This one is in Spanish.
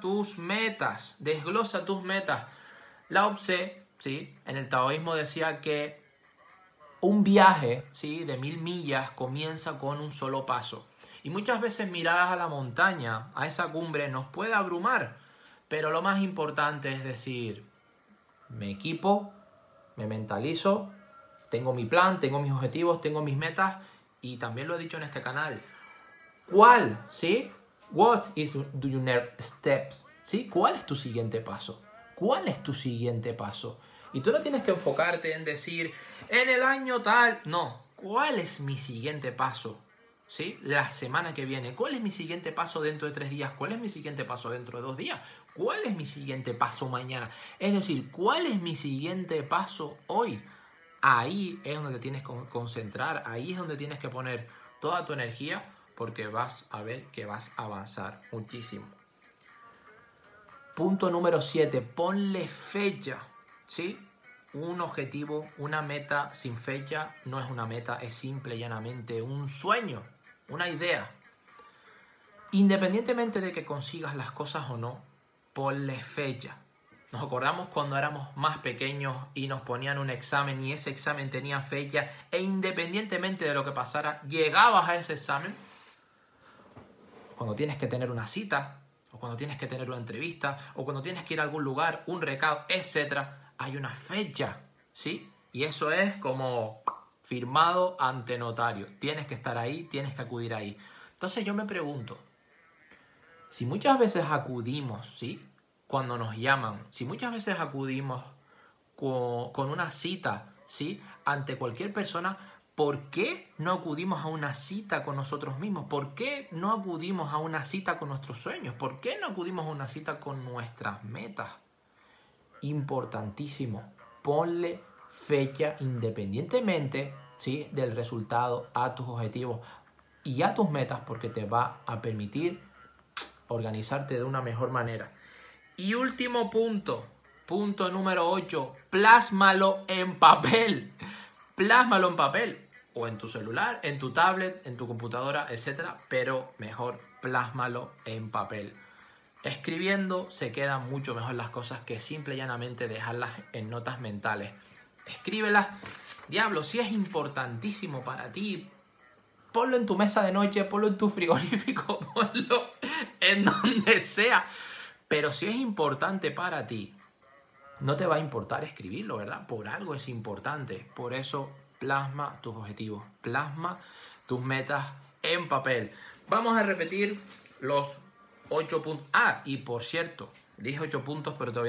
tus metas, desglosa tus metas. Lao Tse, ¿sí? en el taoísmo decía que un viaje ¿sí? de mil millas comienza con un solo paso. Y muchas veces miradas a la montaña, a esa cumbre, nos puede abrumar. Pero lo más importante es decir, me equipo, me mentalizo, tengo mi plan, tengo mis objetivos, tengo mis metas y también lo he dicho en este canal. ¿Cuál? ¿Sí? What is do you next steps? ¿Sí? ¿Cuál es tu siguiente paso? ¿Cuál es tu siguiente paso? Y tú no tienes que enfocarte en decir, en el año tal. No, ¿cuál es mi siguiente paso? ¿Sí? La semana que viene. ¿Cuál es mi siguiente paso dentro de tres días? ¿Cuál es mi siguiente paso dentro de dos días? ¿Cuál es mi siguiente paso mañana? Es decir, ¿cuál es mi siguiente paso hoy? Ahí es donde tienes que concentrar, ahí es donde tienes que poner toda tu energía porque vas a ver que vas a avanzar muchísimo. Punto número 7, ponle fecha, ¿sí? Un objetivo, una meta sin fecha no es una meta, es simple y llanamente un sueño, una idea. Independientemente de que consigas las cosas o no, ponle fecha. Nos acordamos cuando éramos más pequeños y nos ponían un examen y ese examen tenía fecha e independientemente de lo que pasara, llegabas a ese examen. Cuando tienes que tener una cita, o cuando tienes que tener una entrevista, o cuando tienes que ir a algún lugar, un recado, etc., hay una fecha, ¿sí? Y eso es como firmado ante notario. Tienes que estar ahí, tienes que acudir ahí. Entonces yo me pregunto, si muchas veces acudimos, ¿sí? Cuando nos llaman, si muchas veces acudimos con, una cita, ¿sí? Ante cualquier persona, ¿por qué no acudimos a una cita con nosotros mismos? ¿Por qué no acudimos a una cita con nuestros sueños? ¿Por qué no acudimos a una cita con nuestras metas? Importantísimo, ponle fecha independientemente ¿sí? del resultado a tus objetivos y a tus metas porque te va a permitir organizarte de una mejor manera. Y último punto, punto número 8, plásmalo en papel. Plásmalo en papel o en tu celular, en tu tablet, en tu computadora, etcétera, pero mejor plásmalo en papel. Escribiendo se quedan mucho mejor las cosas que simple y llanamente dejarlas en notas mentales. Escríbelas. Diablo, si es importantísimo para ti, ponlo en tu mesa de noche, ponlo en tu frigorífico, ponlo en donde sea. Pero si es importante para ti, no te va a importar escribirlo, ¿verdad? Por algo es importante. Por eso plasma tus objetivos, plasma tus metas en papel. Vamos a repetir los ocho puntos. Ah, y por cierto, dije ocho puntos, pero te voy a